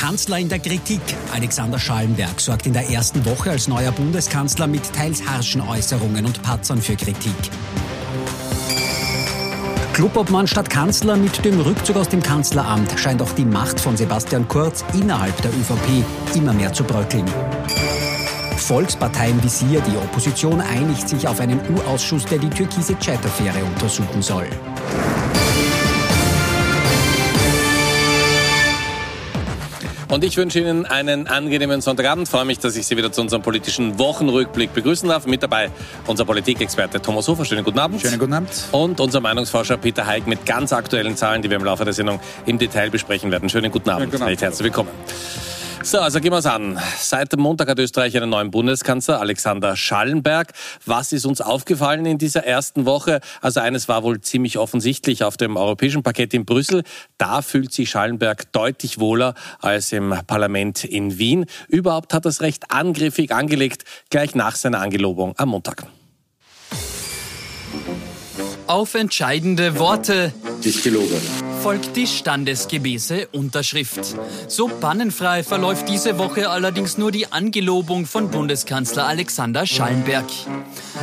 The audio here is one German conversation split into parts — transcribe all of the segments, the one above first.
Kanzler in der Kritik. Alexander Schallenberg sorgt in der ersten Woche als neuer Bundeskanzler mit teils harschen Äußerungen und Patzern für Kritik. Clubobmann statt Kanzler mit dem Rückzug aus dem Kanzleramt scheint auch die Macht von Sebastian Kurz innerhalb der ÖVP immer mehr zu bröckeln. Volkspartei Visier, die Opposition einigt sich auf einen U-Ausschuss, der die türkise Chat-Affäre untersuchen soll. Und ich wünsche Ihnen einen angenehmen Sonntagabend. Freue mich, dass ich Sie wieder zu unserem politischen Wochenrückblick begrüßen darf. Mit dabei unser Politikexperte Thomas Hofer. Schönen guten Abend. Schönen guten Abend. Und unser Meinungsforscher Peter Heik mit ganz aktuellen Zahlen, die wir im Laufe der Sendung im Detail besprechen werden. Schönen guten Abend. Schönen guten Abend. Herzlich willkommen. So, also gehen wir es an. Seit dem Montag hat Österreich einen neuen Bundeskanzler, Alexander Schallenberg. Was ist uns aufgefallen in dieser ersten Woche? Also eines war wohl ziemlich offensichtlich auf dem europäischen Parkett in Brüssel. Da fühlt sich Schallenberg deutlich wohler als im Parlament in Wien. Überhaupt hat das recht angriffig angelegt, gleich nach seiner Angelobung am Montag. Auf entscheidende Worte. Ich gelobe folgt die standesgemäße Unterschrift. So pannenfrei verläuft diese Woche allerdings nur die Angelobung von Bundeskanzler Alexander Schallenberg.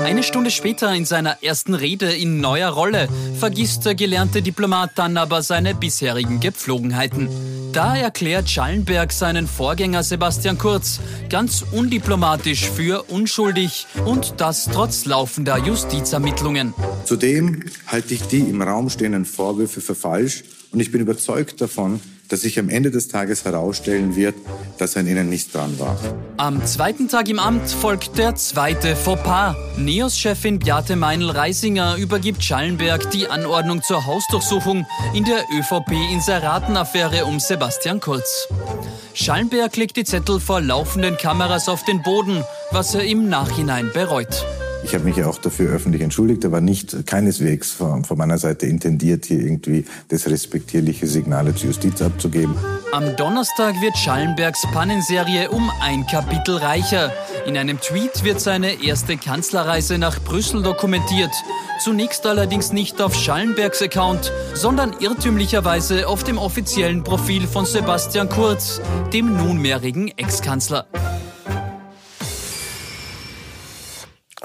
Eine Stunde später in seiner ersten Rede in neuer Rolle vergisst der gelernte Diplomat dann aber seine bisherigen Gepflogenheiten. Da erklärt Schallenberg seinen Vorgänger Sebastian Kurz ganz undiplomatisch für unschuldig und das trotz laufender Justizermittlungen. Zudem halte ich die im Raum stehenden Vorwürfe für falsch und ich bin überzeugt davon, dass sich am Ende des Tages herausstellen wird, dass an ihnen nichts dran war. Am zweiten Tag im Amt folgt der zweite Fauxpas. NEOS-Chefin Beate Meinl-Reisinger übergibt Schallenberg die Anordnung zur Hausdurchsuchung in der ÖVP-Inseratenaffäre um Sebastian Kurz. Schallenberg legt die Zettel vor laufenden Kameras auf den Boden, was er im Nachhinein bereut. Ich habe mich ja auch dafür öffentlich entschuldigt, aber nicht keineswegs von, von meiner Seite intendiert, hier irgendwie desrespektierliche Signale zur Justiz abzugeben. Am Donnerstag wird Schallenbergs Pannenserie um ein Kapitel reicher. In einem Tweet wird seine erste Kanzlerreise nach Brüssel dokumentiert. Zunächst allerdings nicht auf Schallenbergs Account, sondern irrtümlicherweise auf dem offiziellen Profil von Sebastian Kurz, dem nunmehrigen Ex-Kanzler.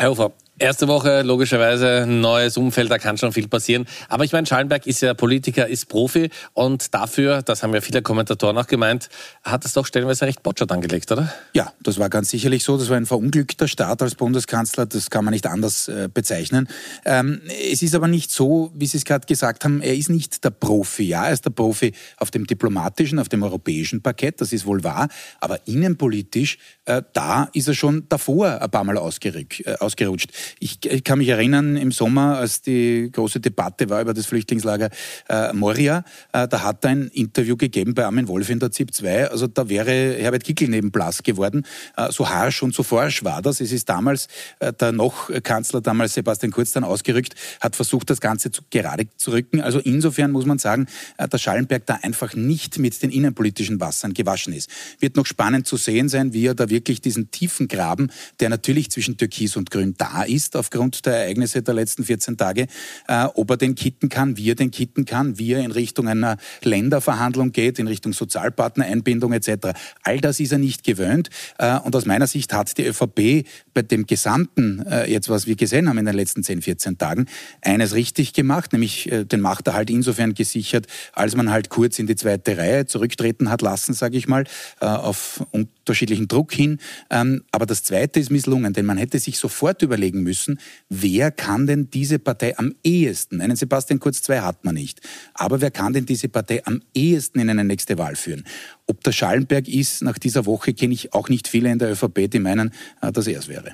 Herr Hofer, Erste Woche, logischerweise, neues Umfeld, da kann schon viel passieren. Aber ich meine, Schallenberg ist ja Politiker, ist Profi und dafür, das haben ja viele Kommentatoren auch gemeint, hat es doch stellenweise recht botschert angelegt, oder? Ja, das war ganz sicherlich so. Das war ein verunglückter Start als Bundeskanzler, das kann man nicht anders äh, bezeichnen. Ähm, es ist aber nicht so, wie Sie es gerade gesagt haben, er ist nicht der Profi. Ja, er ist der Profi auf dem diplomatischen, auf dem europäischen Parkett, das ist wohl wahr. Aber innenpolitisch, äh, da ist er schon davor ein paar Mal äh, ausgerutscht. Ich, ich, kann mich erinnern, im Sommer, als die große Debatte war über das Flüchtlingslager äh, Moria, äh, da hat er ein Interview gegeben bei Armin Wolf in der ZIP 2. Also da wäre Herbert Kickel neben Blass geworden. Äh, so harsch und so forsch war das. Es ist damals äh, der noch Kanzler, damals Sebastian Kurz, dann ausgerückt, hat versucht, das Ganze zu, gerade zu rücken. Also insofern muss man sagen, äh, dass Schallenberg da einfach nicht mit den innenpolitischen Wassern gewaschen ist. Wird noch spannend zu sehen sein, wie er da wirklich diesen tiefen Graben, der natürlich zwischen Türkis und Grün da ist, ist aufgrund der Ereignisse der letzten 14 Tage, äh, ob er den kitten kann, wie er den kitten kann, wie er in Richtung einer Länderverhandlung geht, in Richtung Sozialpartnereinbindung etc. All das ist er nicht gewöhnt. Äh, und aus meiner Sicht hat die ÖVP bei dem Gesamten, äh, jetzt was wir gesehen haben in den letzten 10, 14 Tagen, eines richtig gemacht, nämlich äh, den Machterhalt insofern gesichert, als man halt kurz in die zweite Reihe zurücktreten hat lassen, sage ich mal, äh, auf unterschiedlichen Druck hin. Ähm, aber das Zweite ist misslungen, denn man hätte sich sofort überlegen müssen, wer kann denn diese Partei am ehesten, einen Sebastian Kurz 2 hat man nicht, aber wer kann denn diese Partei am ehesten in eine nächste Wahl führen? Ob der Schallenberg ist, nach dieser Woche kenne ich auch nicht viele in der ÖVP, die meinen, äh, dass er es wäre.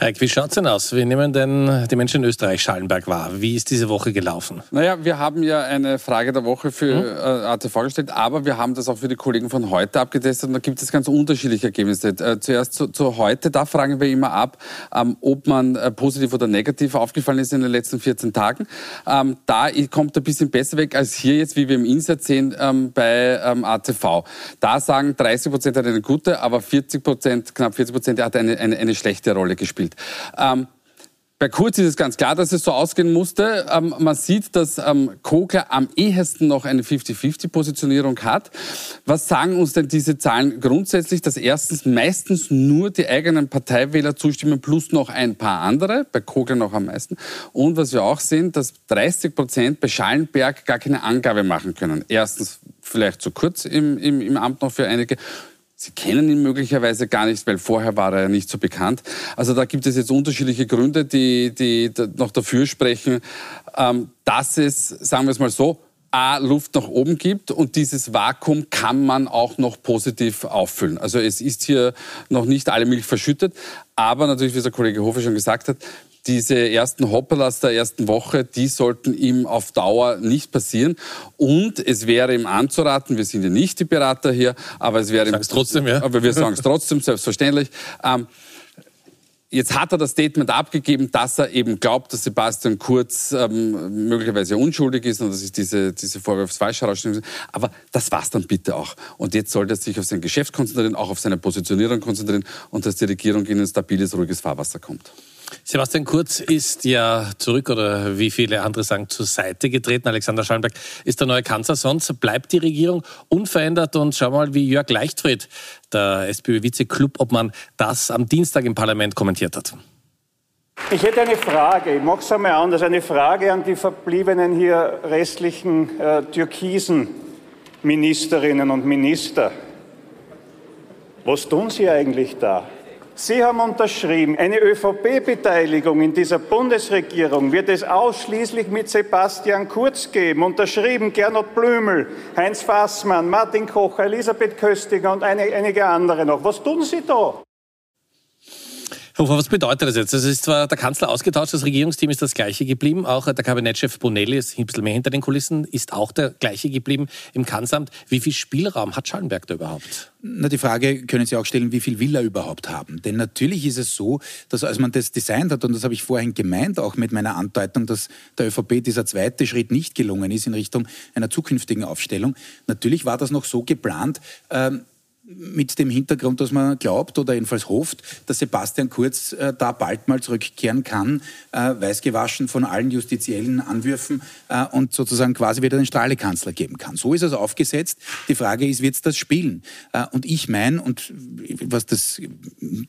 Heik, wie schaut es denn aus? Wie nehmen denn die Menschen in Österreich Schallenberg wahr? Wie ist diese Woche gelaufen? Naja, wir haben ja eine Frage der Woche für hm? Äh, ATV gestellt, aber wir haben das auch für die Kollegen von heute abgetestet und da gibt es ganz unterschiedliche Ergebnisse. Äh, zuerst zu, zu, heute, da fragen wir immer ab, ähm, ob man äh, positiv oder negativ aufgefallen ist in den letzten 14 Tagen. Ähm, da kommt ein bisschen besser weg als hier jetzt, wie wir im Insert sehen, ähm, bei ATV. Da sagen 30 Prozent hat eine gute, aber 40 Prozent, knapp 40 Prozent hat eine, eine, eine schlechte Rolle gespielt. Ähm, Bei Kurz ist es ganz klar, dass es so ausgehen musste. Ähm, man sieht, dass ähm, Kogler am ehesten noch eine 50-50-Positionierung hat. Was sagen uns denn diese Zahlen grundsätzlich? Dass erstens meistens nur die eigenen Parteiwähler zustimmen, plus noch ein paar andere, bei Kogler noch am meisten. Und was wir auch sehen, dass 30 Prozent bei Schallenberg gar keine Angabe machen können. Erstens vielleicht zu kurz im, im, im Amt noch für einige Sie kennen ihn möglicherweise gar nicht, weil vorher war er ja nicht so bekannt. Also da gibt es jetzt unterschiedliche Gründe, die, die noch dafür sprechen, ähm, dass es, sagen wir es mal so, A, Luft nach oben gibt und dieses Vakuum kann man auch noch positiv auffüllen. Also es ist hier noch nicht alle Milch verschüttet, aber natürlich, wie der Kollege Hofer schon gesagt hat, diese ersten Hopperlas der ersten Woche, die sollten ihm auf Dauer nicht passieren. Und es wäre ihm anzuraten, wir sind ja nicht die Berater hier, aber es wäre ihm... trotzdem, ja. Aber wir sagen es trotzdem, selbstverständlich. Ähm, Jetzt hat er das Statement abgegeben, dass er eben glaubt, dass Sebastian Kurz ähm, möglicherweise unschuldig ist und dass sich diese, diese Vorwürfe falsch herausstellen. Aber das war's dann bitte auch. Und jetzt sollte er sich auf sein Geschäft konzentrieren, auch auf seine Positionierung konzentrieren und dass die Regierung in ein stabiles, ruhiges Fahrwasser kommt. Sebastian Kurz ist ja zurück oder wie viele andere sagen zur Seite getreten. Alexander Schallenberg ist der neue Kanzler. Sonst bleibt die Regierung unverändert. Und schau mal, wie Jörg Leichtfried, der SPÖ-Vize-Club, ob man das am Dienstag im Parlament kommentiert hat. Ich hätte eine Frage, ich mache es einmal anders, eine Frage an die verbliebenen hier restlichen äh, türkisen Ministerinnen und Minister. Was tun Sie eigentlich da? Sie haben unterschrieben, eine ÖVP-Beteiligung in dieser Bundesregierung wird es ausschließlich mit Sebastian Kurz geben. Unterschrieben Gernot Blümel, Heinz Fassmann, Martin Kocher, Elisabeth Köstiger und einige andere noch. Was tun Sie da? Was bedeutet das jetzt? Es ist zwar der Kanzler ausgetauscht, das Regierungsteam ist das gleiche geblieben. Auch der Kabinettschef Bonelli ist ein bisschen mehr hinter den Kulissen, ist auch der gleiche geblieben im Kanzleramt. Wie viel Spielraum hat Schallenberg da überhaupt? Na, die Frage können Sie auch stellen, wie viel will er überhaupt haben? Denn natürlich ist es so, dass als man das designt hat, und das habe ich vorhin gemeint, auch mit meiner Andeutung, dass der ÖVP dieser zweite Schritt nicht gelungen ist in Richtung einer zukünftigen Aufstellung, natürlich war das noch so geplant, ähm, mit dem Hintergrund, dass man glaubt oder jedenfalls hofft, dass Sebastian Kurz äh, da bald mal zurückkehren kann, äh, weißgewaschen von allen justiziellen Anwürfen äh, und sozusagen quasi wieder den Strahlekanzler geben kann. So ist es aufgesetzt. Die Frage ist, wird es das spielen? Äh, und ich meine, und was das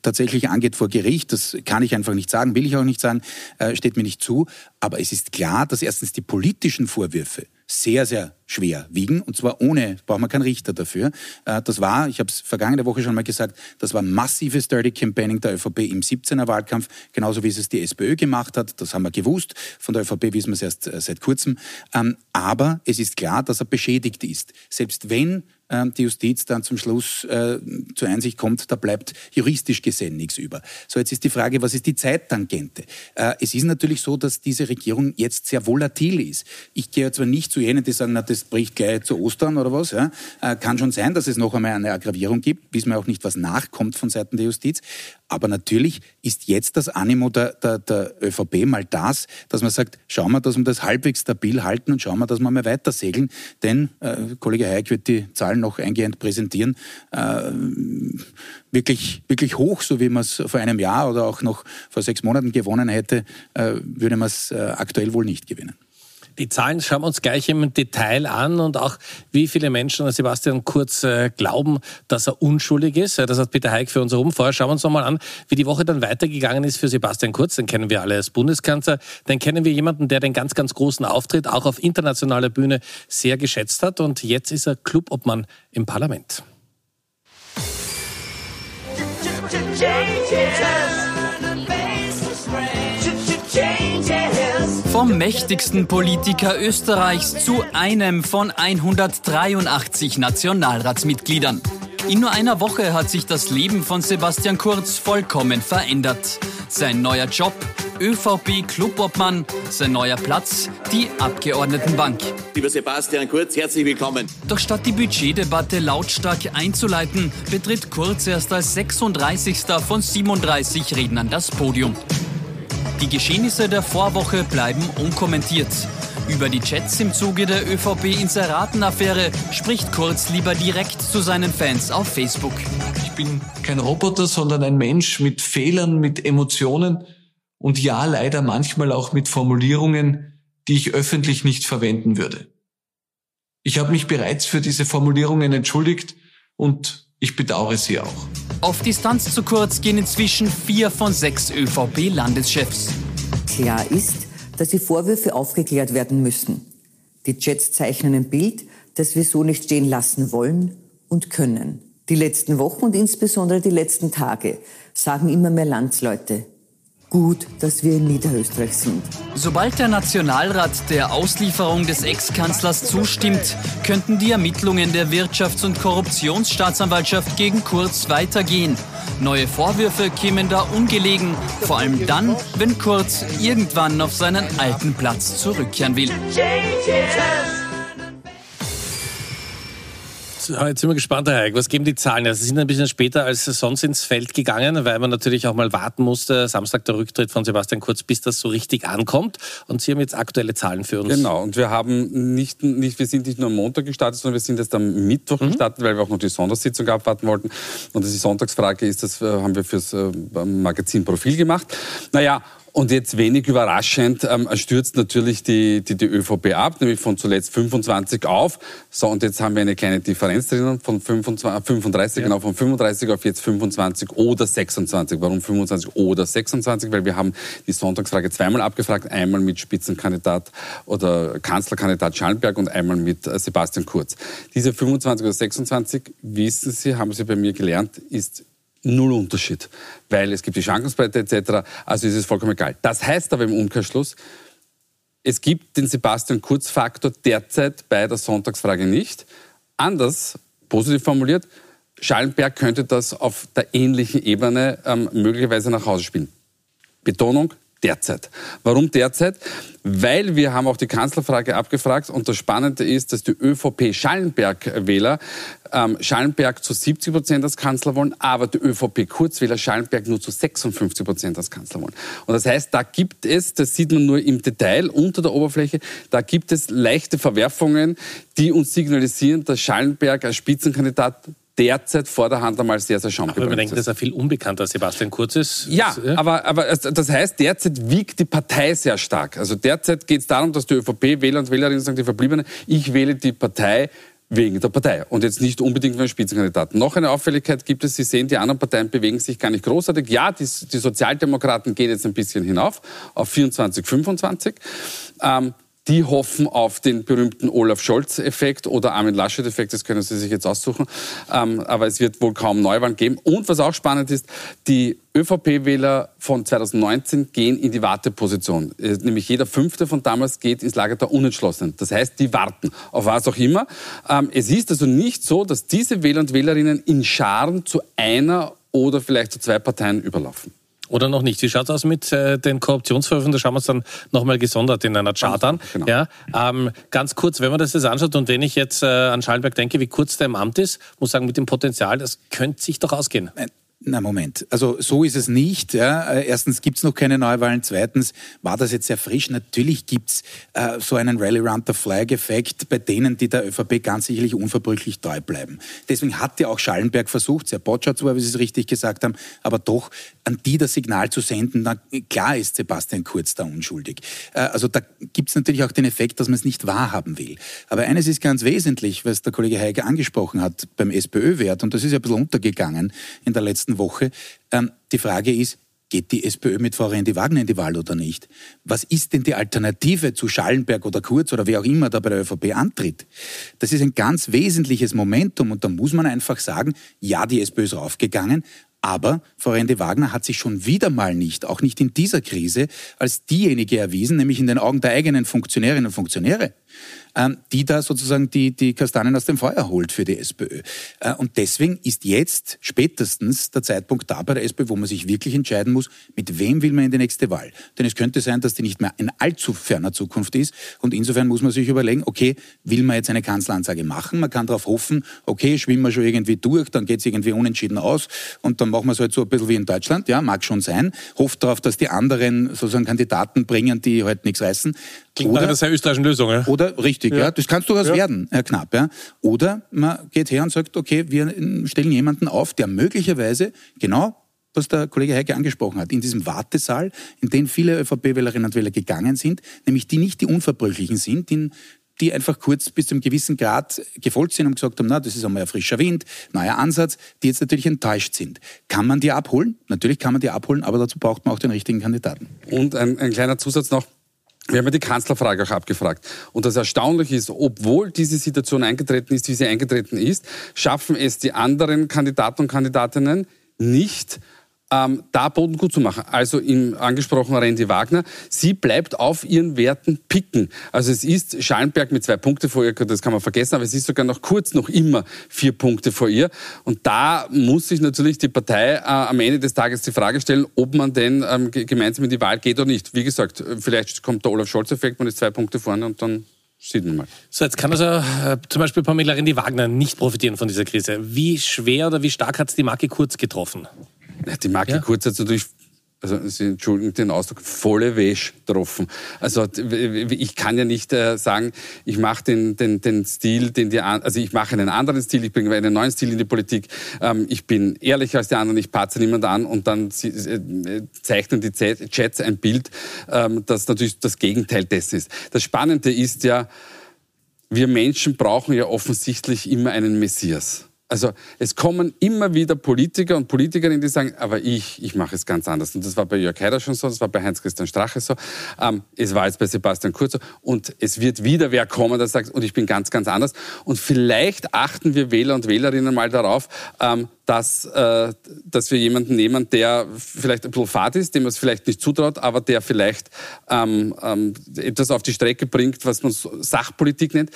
tatsächlich angeht vor Gericht, das kann ich einfach nicht sagen, will ich auch nicht sagen, äh, steht mir nicht zu, aber es ist klar, dass erstens die politischen Vorwürfe sehr, sehr schwer wiegen. Und zwar ohne, braucht man keinen Richter dafür. Äh, das war, ich habe es vergangene Woche schon mal gesagt, das war massives Dirty Campaigning der ÖVP im 17er Wahlkampf, genauso wie es die SPÖ gemacht hat. Das haben wir gewusst. Von der ÖVP wissen wir es erst äh, seit kurzem. Ähm, aber es ist klar, dass er beschädigt ist. Selbst wenn ähm, die Justiz dann zum Schluss äh, zur Einsicht kommt, da bleibt juristisch gesehen nichts über. So, jetzt ist die Frage, was ist die Zeittangente? Äh, es ist natürlich so, dass diese Regierung jetzt sehr volatil ist. Ich gehe zwar nicht zu jenen, die sagen, na, das bricht gleich zu Ostern oder was. Ja? Äh, kann schon sein, dass es noch einmal eine Aggravierung gibt, wissen wir auch nicht, was nachkommt von Seiten der Justiz. Aber natürlich ist jetzt das Animo der, der, der ÖVP mal das, dass man sagt, schauen wir, dass wir das halbwegs stabil halten und schauen wir, dass wir mal weiter segeln. Denn äh, Kollege Hayek wird die Zahlen noch eingehend präsentieren. Äh, wirklich, wirklich hoch, so wie man es vor einem Jahr oder auch noch vor sechs Monaten gewonnen hätte, äh, würde man es äh, aktuell wohl nicht gewinnen. Die Zahlen schauen wir uns gleich im Detail an und auch wie viele Menschen, Sebastian Kurz, äh, glauben, dass er unschuldig ist. Das hat Peter Heik für uns herum. Vorher schauen wir uns nochmal an, wie die Woche dann weitergegangen ist für Sebastian Kurz. Den kennen wir alle als Bundeskanzler. Den kennen wir jemanden, der den ganz, ganz großen Auftritt auch auf internationaler Bühne sehr geschätzt hat. Und jetzt ist er Clubobmann im Parlament. Vom mächtigsten Politiker Österreichs zu einem von 183 Nationalratsmitgliedern. In nur einer Woche hat sich das Leben von Sebastian Kurz vollkommen verändert. Sein neuer Job, ÖVP-Clubobmann, sein neuer Platz, die Abgeordnetenbank. Lieber Sebastian Kurz, herzlich willkommen. Doch statt die Budgetdebatte lautstark einzuleiten, betritt Kurz erst als 36. von 37 Rednern das Podium. Die Geschehnisse der Vorwoche bleiben unkommentiert. Über die Chats im Zuge der ÖVP-Inseraten-Affäre spricht Kurz lieber direkt zu seinen Fans auf Facebook. Ich bin kein Roboter, sondern ein Mensch mit Fehlern, mit Emotionen. und ja, leider manchmal auch mit Formulierungen, die ich öffentlich nicht verwenden würde. Ich habe mich bereits für diese Formulierungen entschuldigt und ich bedauere sie auch. Auf Distanz zu kurz gehen inzwischen vier von sechs ÖVP-Landeschefs. Klar ist, dass die Vorwürfe aufgeklärt werden müssen. Die Jets zeichnen ein Bild, das wir so nicht stehen lassen wollen und können. Die letzten Wochen und insbesondere die letzten Tage sagen immer mehr Landsleute, gut, dass wir in Niederösterreich sind. Sobald der Nationalrat der Auslieferung des Ex-Kanzlers zustimmt, könnten die Ermittlungen der Wirtschafts- und Korruptionsstaatsanwaltschaft gegen Kurz weitergehen. Neue Vorwürfe kämen da ungelegen, vor allem dann, wenn Kurz irgendwann auf seinen alten Platz zurückkehren will. Jetzt sind wir gespannt, Herr Heik. Was geben die Zahlen? Also, sie sind ein bisschen später als sonst ins Feld gegangen, weil man natürlich auch mal warten musste. Samstag der Rücktritt von Sebastian Kurz, bis das so richtig ankommt. Und Sie haben jetzt aktuelle Zahlen für uns. Genau. Und wir haben nicht, nicht wir sind nicht nur am Montag gestartet, sondern wir sind erst am Mittwoch mhm. gestartet, weil wir auch noch die Sondersitzung abwarten wollten. Und die Sonntagsfrage ist, das äh, haben wir fürs äh, Magazin Profil gemacht. Naja, und jetzt wenig überraschend ähm, stürzt natürlich die, die, die ÖVP ab, nämlich von zuletzt 25 auf. So, und jetzt haben wir eine kleine Differenz drinnen von 25, 35, ja. genau, von 35 auf jetzt 25 oder 26. Warum 25 oder 26? Weil wir haben die Sonntagsfrage zweimal abgefragt, einmal mit Spitzenkandidat oder Kanzlerkandidat Schallenberg und einmal mit äh, Sebastian Kurz. Diese 25 oder 26, wissen Sie, haben Sie bei mir gelernt, ist null Unterschied, weil es gibt die Schwankungsbreite etc. Also ist es vollkommen egal. Das heißt aber im Umkehrschluss, es gibt den Sebastian Kurz-Faktor derzeit bei der Sonntagsfrage nicht. Anders, positiv formuliert, Schallenberg könnte das auf der ähnlichen Ebene ähm, möglicherweise nach Hause spielen. Betonung, derzeit. Warum derzeit? Weil wir haben auch die Kanzlerfrage abgefragt und das Spannende ist, dass die ÖVP-Schallenberg-Wähler ähm, Schallenberg zu 70 Prozent als Kanzler wollen, aber die ÖVP-Kurzwähler Schallenberg nur zu 56 Prozent als Kanzler wollen. Und das heißt, da gibt es, das sieht man nur im Detail unter der Oberfläche, da gibt es leichte Verwerfungen, die uns signalisieren, dass Schallenberg als Spitzenkandidat derzeit vor der Hand einmal sehr, sehr schamgebremst Aber man denkt, dass er viel unbekannter als Sebastian Kurz ist. Ja, ja, aber, aber das heißt, derzeit wiegt die Partei sehr stark. Also derzeit geht es darum, dass die ÖVP-Wähler und Wählerinnen sagen, die Verbliebenen, ich wähle die Partei wegen der Partei und jetzt nicht unbedingt für einen Spitzenkandidaten. Noch eine Auffälligkeit gibt es, Sie sehen, die anderen Parteien bewegen sich gar nicht großartig. Ja, die, die Sozialdemokraten gehen jetzt ein bisschen hinauf auf 24, 25. Ähm, die hoffen auf den berühmten Olaf Scholz-Effekt oder Armin Laschet-Effekt, das können Sie sich jetzt aussuchen. Ähm, aber es wird wohl kaum Neuwahlen geben. Und was auch spannend ist, die ÖVP-Wähler von 2019 gehen in die Warteposition. Äh, nämlich jeder Fünfte von damals geht ins Lager der Unentschlossenen. Das heißt, die warten auf was auch immer. Ähm, es ist also nicht so, dass diese Wähler und Wählerinnen in Scharen zu einer oder vielleicht zu zwei Parteien überlaufen. Oder noch nicht? Wie schaut es aus mit äh, den Korruptionsvorwürfen? Da schauen wir uns dann nochmal gesondert in einer Chart an. Genau. Ja, ähm, ganz kurz, wenn man das jetzt anschaut und wenn ich jetzt äh, an Schallenberg denke, wie kurz der im Amt ist, muss sagen, mit dem Potenzial, das könnte sich doch ausgehen. Na Moment, also so ist es nicht. Ja. Äh, erstens gibt's noch keine Neuwahlen. Zweitens war das jetzt sehr frisch. Natürlich gibt's äh, so einen Rally Round the Flag-Effekt bei denen, die der ÖVP ganz sicherlich unverbrüchlich treu bleiben. Deswegen hat ja auch Schallenberg versucht, sehr botschert zwar, wie Sie es richtig gesagt haben, aber doch an die das Signal zu senden, na klar ist Sebastian Kurz da unschuldig. Äh, also da gibt's natürlich auch den Effekt, dass man es nicht wahrhaben will. Aber eines ist ganz wesentlich, was der Kollege Heiger angesprochen hat beim SPÖ-Wert, und das ist ja ein bisschen untergegangen in der letzten letzten Woche. Ähm, die Frage ist, geht die SPÖ mit Frau Rendi Wagner in die Wahl oder nicht? Was ist denn die Alternative zu Schallenberg oder Kurz oder wer auch immer da bei der ÖVP antritt? Das ist ein ganz wesentliches Momentum und da muss man einfach sagen, ja, die SPÖ ist raufgegangen, aber Frau Rendi Wagner hat sich schon wieder mal nicht, auch nicht in dieser Krise, als diejenige erwiesen, nämlich in den Augen der eigenen Funktionärinnen und Funktionäre, die da sozusagen die, die Kastanien aus dem Feuer holt für die SPÖ. Äh, und deswegen ist jetzt spätestens der Zeitpunkt da bei der SPÖ, wo man sich wirklich entscheiden muss, mit wem will man in die nächste Wahl. Denn es könnte sein, dass die nicht mehr in allzu ferner Zukunft ist. Und insofern muss man sich überlegen, okay, will man jetzt eine Kanzleransage machen? Man kann darauf hoffen, okay, schwimmen wir schon irgendwie durch, dann geht es irgendwie unentschieden aus und dann machen wir es halt so ein bisschen wie in Deutschland. Ja, mag schon sein. Hofft darauf, dass die anderen sozusagen Kandidaten bringen, die halt nichts reißen. Klingt oder, nach einer österreichischen Lösung, ja? Oder, richtig, ja. ja das kann durchaus ja. werden, Herr Knapp, ja. Oder man geht her und sagt, okay, wir stellen jemanden auf, der möglicherweise genau was der Kollege Heike angesprochen hat, in diesem Wartesaal, in den viele ÖVP-Wählerinnen und Wähler gegangen sind, nämlich die nicht die Unverbrüchlichen sind, die, die einfach kurz bis zu einem gewissen Grad gefolgt sind und gesagt haben, na, das ist einmal ein frischer Wind, neuer Ansatz, die jetzt natürlich enttäuscht sind. Kann man die abholen? Natürlich kann man die abholen, aber dazu braucht man auch den richtigen Kandidaten. Und ein, ein kleiner Zusatz noch. Wir haben ja die Kanzlerfrage auch abgefragt. Und das Erstaunliche ist, obwohl diese Situation eingetreten ist, wie sie eingetreten ist, schaffen es die anderen Kandidaten und Kandidatinnen nicht, ähm, da Boden gut zu machen. Also im angesprochenen Randy Wagner, sie bleibt auf ihren Werten picken. Also es ist Schallenberg mit zwei Punkte vor ihr, das kann man vergessen, aber es ist sogar noch kurz noch immer vier Punkte vor ihr. Und da muss sich natürlich die Partei äh, am Ende des Tages die Frage stellen, ob man denn ähm, gemeinsam in die Wahl geht oder nicht. Wie gesagt, vielleicht kommt der Olaf Scholz-Effekt, man ist zwei Punkte vorne und dann Sieht man mal. So, jetzt kann also äh, zum Beispiel Pamela Rendi Wagner nicht profitieren von dieser Krise. Wie schwer oder wie stark hat es die Marke Kurz getroffen? Die Marke ja. Kurz hat natürlich also Sie entschuldigen den Ausdruck, volle Wäsche getroffen. Also ich kann ja nicht äh, sagen, ich mache den, den, den Stil, den die also ich mache einen anderen Stil, ich bringe einen neuen Stil in die Politik, ähm, ich bin ehrlicher als die anderen, ich patze niemand an und dann äh, zeichnen die Chats ein Bild, ähm, das natürlich das Gegenteil dessen ist. Das Spannende ist ja, wir Menschen brauchen ja offensichtlich immer einen Messias. Also es kommen immer wieder Politiker und Politikerinnen, die sagen, aber ich, ich mache es ganz anders. Und das war bei Jörg Haider schon so, das war bei Heinz-Christian Strache so, ähm, es war jetzt bei Sebastian Kurz so. Und es wird wieder wer kommen, der sagt, und ich bin ganz, ganz anders. Und vielleicht achten wir Wähler und Wählerinnen mal darauf, ähm, dass, äh, dass wir jemanden nehmen, der vielleicht ein bisschen fad ist, dem man es vielleicht nicht zutraut, aber der vielleicht ähm, ähm, etwas auf die Strecke bringt, was man Sachpolitik nennt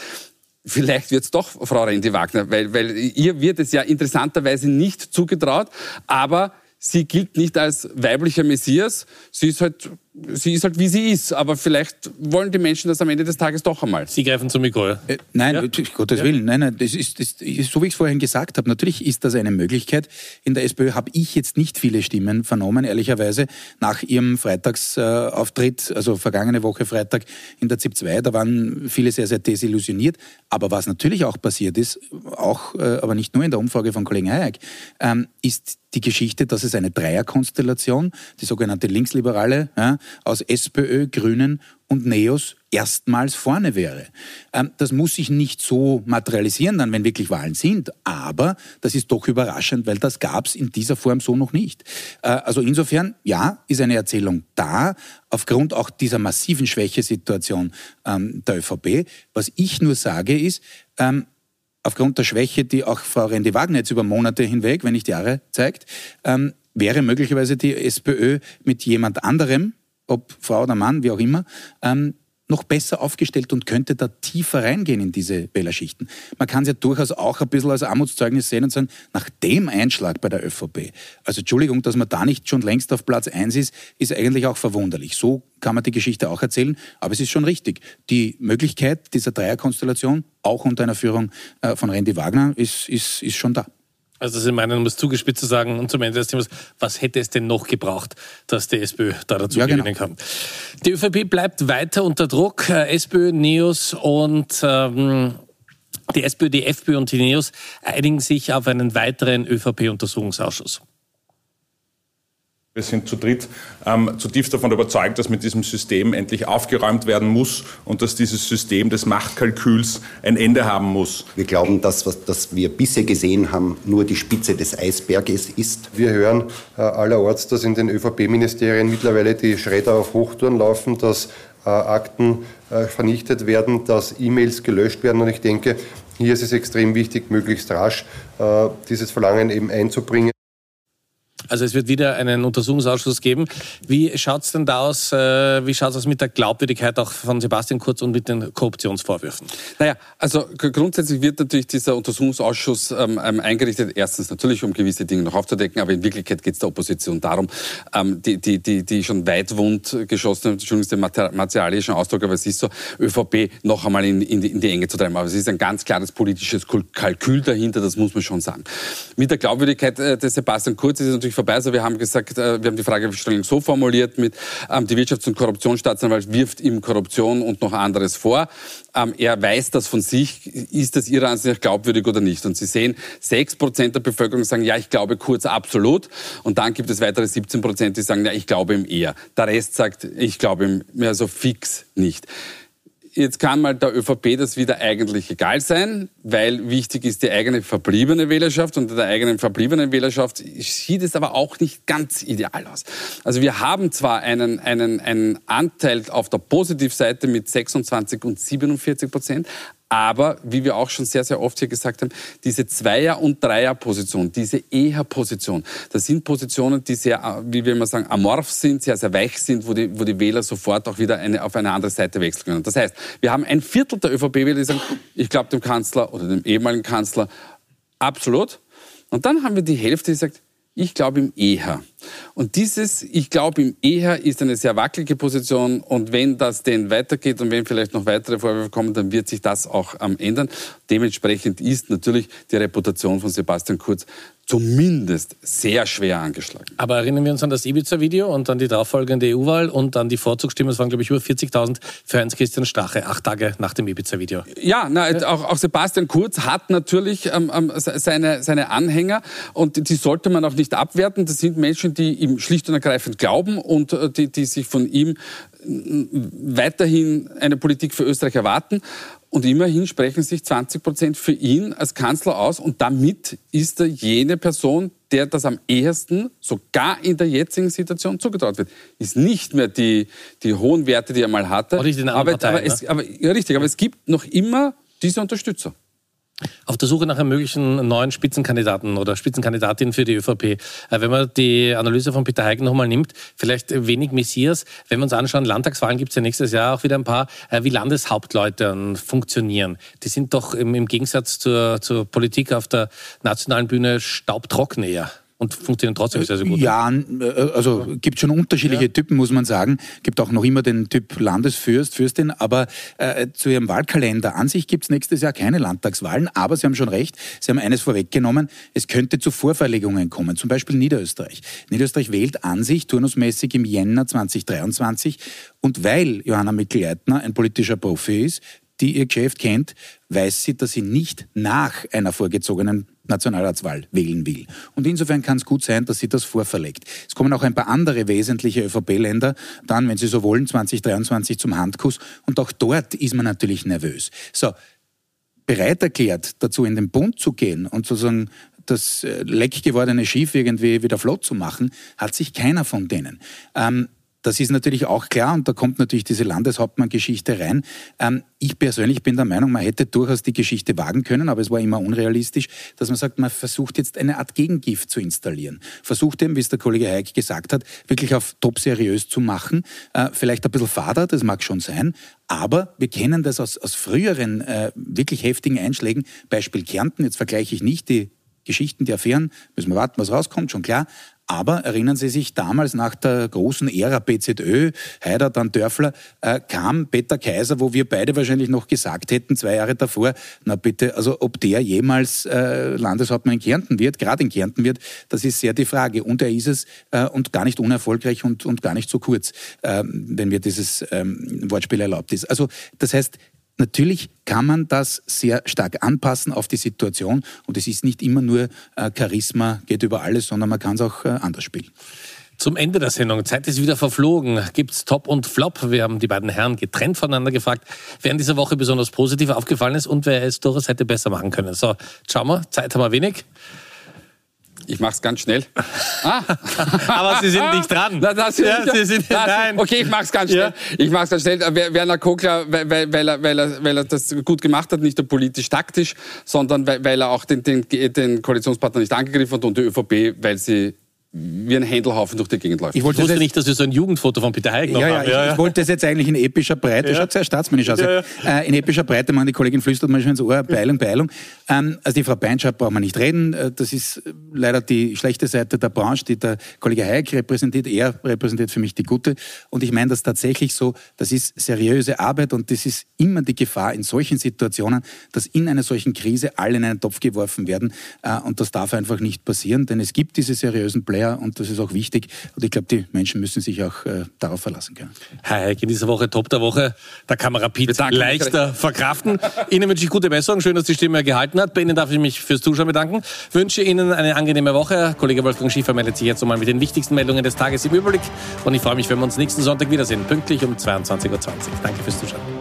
vielleicht wird es doch Frau Rendi Wagner, weil, weil ihr wird es ja interessanterweise nicht zugetraut, aber sie gilt nicht als weiblicher Messias. Sie ist halt sie ist halt wie sie ist, aber vielleicht wollen die Menschen das am Ende des Tages doch einmal. Sie greifen zum Mikro. Ja? Äh, nein, ja? Gottes ja. Willen, nein, nein, das ist, das ist, so wie ich es vorhin gesagt habe, natürlich ist das eine Möglichkeit. In der SPÖ habe ich jetzt nicht viele Stimmen vernommen, ehrlicherweise, nach ihrem Freitagsauftritt, also vergangene Woche Freitag in der ZIP 2, da waren viele sehr, sehr desillusioniert. Aber was natürlich auch passiert ist, auch, äh, aber nicht nur in der Umfrage von Kollegen Hayek, ähm, ist die Geschichte, dass es eine Dreierkonstellation, die sogenannte Linksliberale, ja, aus SPÖ, Grünen und Neos erstmals vorne wäre. Ähm, das muss sich nicht so materialisieren, dann, wenn wirklich Wahlen sind, aber das ist doch überraschend, weil das gab es in dieser Form so noch nicht. Äh, also insofern, ja, ist eine Erzählung da, aufgrund auch dieser massiven Schwächesituation ähm, der ÖVP. Was ich nur sage ist, ähm, aufgrund der Schwäche, die auch Frau Rendi Wagner jetzt über Monate hinweg, wenn nicht Jahre, zeigt, wäre möglicherweise die SPÖ mit jemand anderem, ob Frau oder Mann, wie auch immer, ähm, noch besser aufgestellt und könnte da tiefer reingehen in diese Wählerschichten. Man kann es ja durchaus auch ein bisschen als Armutszeugnis sehen und sagen, nach dem Einschlag bei der ÖVP, also Entschuldigung, dass man da nicht schon längst auf Platz eins ist, ist eigentlich auch verwunderlich. So kann man die Geschichte auch erzählen, aber es ist schon richtig. Die Möglichkeit dieser Dreierkonstellation, auch unter einer Führung äh, von Randy Wagner, ist, ist, ist schon da. Also Sie meinen, um es zugespitzt zu sagen und zum Ende des Themas, was hätte es denn noch gebraucht, dass die SPÖ da dazu ja, genau. gewinnen kann? Die ÖVP bleibt weiter unter Druck. Äh, SPÖ, NEOS und ähm, die SPÖ, die FPÖ und die NEOS einigen sich auf einen weiteren ÖVP-Untersuchungsausschuss. Wir sind zu dritt ähm, zutiefst davon überzeugt, dass mit diesem System endlich aufgeräumt werden muss und dass dieses System des Machtkalküls ein Ende haben muss. Wir glauben, dass was das wir bisher gesehen haben, nur die Spitze des Eisberges ist. Wir hören äh, allerorts, dass in den ÖVP-Ministerien mittlerweile die Schredder auf Hochtouren laufen, dass äh, Akten äh, vernichtet werden, dass E-Mails gelöscht werden. Und ich denke, hier ist es extrem wichtig, möglichst rasch äh, dieses Verlangen eben einzubringen. Also es wird wieder einen Untersuchungsausschuss geben. Wie schaut es denn da aus, äh, wie schaut es mit der Glaubwürdigkeit auch von Sebastian Kurz und mit den Korruptionsvorwürfen? Naja, also grundsätzlich wird natürlich dieser Untersuchungsausschuss ähm, ähm, eingerichtet, erstens natürlich, um gewisse Dinge noch aufzudecken, aber in Wirklichkeit geht es der Opposition darum, ähm, die, die, die, die schon weitwund geschossene, Entschuldigung, der martialischen Ausdruck, aber es ist so, ÖVP noch einmal in, in, die, in die Enge zu treiben. Aber es ist ein ganz klares politisches Kalkül dahinter, das muss man schon sagen. Mit der Glaubwürdigkeit äh, des Sebastian Kurz ist es natürlich nicht vorbei. Also wir haben gesagt, äh, wir haben die Fragestellung so formuliert mit, ähm, die Wirtschafts- und Korruptionsstaatsanwalt wirft ihm Korruption und noch anderes vor. Ähm, er weiß das von sich. Ist das Ihrer Ansicht nach glaubwürdig oder nicht? Und Sie sehen, sechs Prozent der Bevölkerung sagen, ja, ich glaube kurz absolut. Und dann gibt es weitere 17 Prozent, die sagen, ja, ich glaube ihm eher. Der Rest sagt, ich glaube ihm mehr so fix nicht. Jetzt kann mal der ÖVP das wieder eigentlich egal sein, weil wichtig ist die eigene verbliebene Wählerschaft. Und der eigenen verbliebenen Wählerschaft sieht es aber auch nicht ganz ideal aus. Also wir haben zwar einen, einen, einen Anteil auf der Positivseite mit 26 und 47 Prozent, aber, wie wir auch schon sehr, sehr oft hier gesagt haben, diese Zweier- und Dreierposition, diese Eher-Position, das sind Positionen, die sehr, wie wir immer sagen, amorph sind, sehr, sehr weich sind, wo die, wo die Wähler sofort auch wieder eine, auf eine andere Seite wechseln können. Das heißt, wir haben ein Viertel der ÖVP-Wähler, die sagen, ich glaube dem Kanzler oder dem ehemaligen Kanzler absolut. Und dann haben wir die Hälfte, die sagt, ich glaube ihm eher. Und dieses Ich glaube ihm eher ist eine sehr wackelige Position. Und wenn das denn weitergeht und wenn vielleicht noch weitere Vorwürfe kommen, dann wird sich das auch ähm, ändern. Dementsprechend ist natürlich die Reputation von Sebastian Kurz zumindest sehr schwer angeschlagen. Aber erinnern wir uns an das Ibiza-Video und an die darauffolgende EU-Wahl und an die Vorzugsstimme. Es waren, glaube ich, über 40.000 für Heinz-Christian Strache, acht Tage nach dem Ibiza-Video. Ja, na, auch, auch, Sebastian Kurz hat natürlich ähm, ähm seine, seine Anhänger und die sollte man auch nicht abwerten. Das sind Menschen, die ihm schlicht und ergreifend glauben und äh, die, die sich von ihm weiterhin eine Politik für Österreich erwarten. Und immerhin sprechen sich 20 Prozent für ihn als Kanzler aus. Und damit ist er jene Person, der das am ehesten, sogar in der jetzigen Situation, zugetraut wird. Ist nicht mehr die, die hohen Werte, die er mal hatte. aber, Partei, aber, es, ne? aber, ja, richtig, aber es gibt noch immer diese Unterstützer. Auf der Suche nach einem möglichen neuen Spitzenkandidaten oder Spitzenkandidatin für die ÖVP. Äh, wenn man die Analyse von Peter Heigen nochmal nimmt, vielleicht wenig Messias. Wenn wir uns anschauen, Landtagswahlen gibt es ja nächstes Jahr auch wieder ein paar, äh, wie Landeshauptleute funktionieren. Die sind doch im, Gegensatz zur, zur Politik auf der nationalen Bühne staubtrocken eher und funktionieren trotzdem sehr, sehr gut. Ja, äh, also gibt schon unterschiedliche ja. Typen, muss man sagen. Gibt auch noch immer den Typ Landesfürst, Fürstin, aber äh, zu Ihrem Wahlkalender an sich gibt es nächstes Jahr keine Landtagswahlen, aber Sie haben schon recht, Sie haben eines vorweggenommen, es könnte zu Vorverlegungen kommen, zum Beispiel Niederösterreich. Niederösterreich wählt an sich turnusmäßig im Jänner 2023 und weil Johanna Mikl-Leitner ein politischer Profi ist, die ihr Geschäft kennt, weiß sie, dass sie nicht nach einer vorgezogenen Nationalratswahl wählen will. Und insofern kann es gut sein, dass sie das vorverlegt. Es kommen auch ein paar andere wesentliche ÖVP-Länder dann, wenn Sie so wollen, 2023 zum Handkuss. Und auch dort ist man natürlich nervös. So, bereit erklärt, dazu in den Bund zu gehen und sozusagen das äh, leck gewordene Schiff irgendwie wieder flott zu machen, hat sich keiner von denen. Ähm, das ist natürlich auch klar und da kommt natürlich diese Landeshauptmann-Geschichte rein. Ähm, ich persönlich bin der Meinung, man hätte durchaus die Geschichte wagen können, aber es war immer unrealistisch, dass man sagt, man versucht jetzt eine Art Gegengift zu installieren. Versucht eben, wie es der Kollege Heik gesagt hat, wirklich auf top seriös zu machen. Äh, vielleicht ein bisschen fader, das mag schon sein, aber wir kennen das aus, aus früheren äh, wirklich heftigen Einschlägen. Beispiel Kärnten, jetzt vergleiche ich nicht die Geschichten, die Affären, müssen wir warten, was rauskommt, schon klar. Aber erinnern Sie sich, damals nach der großen Ära BZÖ, Haider, dann Dörfler, äh, kam Peter Kaiser, wo wir beide wahrscheinlich noch gesagt hätten, zwei Jahre davor, na bitte, also ob der jemals äh, Landeshauptmann in Kärnten wird, gerade in Kärnten wird, das ist sehr die Frage. Und er ist es äh, und gar nicht unerfolgreich und, und gar nicht so kurz, äh, wenn mir dieses ähm, Wortspiel erlaubt ist. Also das heißt, Natürlich kann man das sehr stark anpassen auf die Situation und es ist nicht immer nur äh, Charisma geht über alles, sondern man kann es auch äh, anders spielen. Zum Ende der Sendung, Zeit ist wieder verflogen. Gibt's Top und Flop? Wir haben die beiden Herren getrennt voneinander gefragt, wer in dieser Woche besonders positiv aufgefallen ist und wer es durchaus hätte besser machen können. So, schauen wir, Zeit haben wir wenig. Ich mache es ganz schnell. Ah. Aber Sie sind nicht dran. Na, das ja, Sie sind, das, nein. Okay, ich mache es ganz schnell. Ja. Ich mache es ganz schnell. Werner Kogler, weil, weil, weil, er, weil, er, weil er das gut gemacht hat, nicht nur politisch-taktisch, sondern weil, weil er auch den, den, den Koalitionspartner nicht angegriffen hat und die ÖVP, weil sie wie ein Händelhaufen durch die Gegend läuft. Ich, wollte ich wusste nicht, dass wir so ein Jugendfoto von Peter Heig noch ja, ja, haben. Ja, ich, ich, wollte das jetzt eigentlich in epischer Breite, ja. schaut sehr staatsmännisch aus. Ja, ja. Äh, in epischer Breite, man, die Kollegin flüstert mir schon ins Ohr, Beilung, Beilung. Ähm, also die Frau Beinschab braucht man nicht reden. Äh, das ist leider die schlechte Seite der Branche, die der Kollege Heig repräsentiert. Er repräsentiert für mich die gute. Und ich meine das tatsächlich so, das ist seriöse Arbeit und das ist immer die Gefahr in solchen Situationen, dass in einer solchen Krise alle in einen Topf geworfen werden. Äh, und das darf einfach nicht passieren, denn es gibt diese seriösen Player fair und das ist auch wichtig. Und ich glaube, die Menschen müssen sich auch äh, darauf verlassen können. Herr Heik, in dieser Woche Top der Woche, da kann man Rapid leichter verkraften. Ihnen wünsche ich gute Besserung. Schön, dass die Stimme gehalten hat. Bei Ihnen darf ich mich fürs Zuschauen bedanken. Wünsche Ihnen eine angenehme Woche. Kollege Wolfgang Schiefer meldet sich jetzt nochmal mit den wichtigsten Meldungen des Tages im Überblick. Und ich freue mich, wenn wir uns nächsten Sonntag wiedersehen. Pünktlich um 22.20 Uhr. Danke fürs Zuschauen.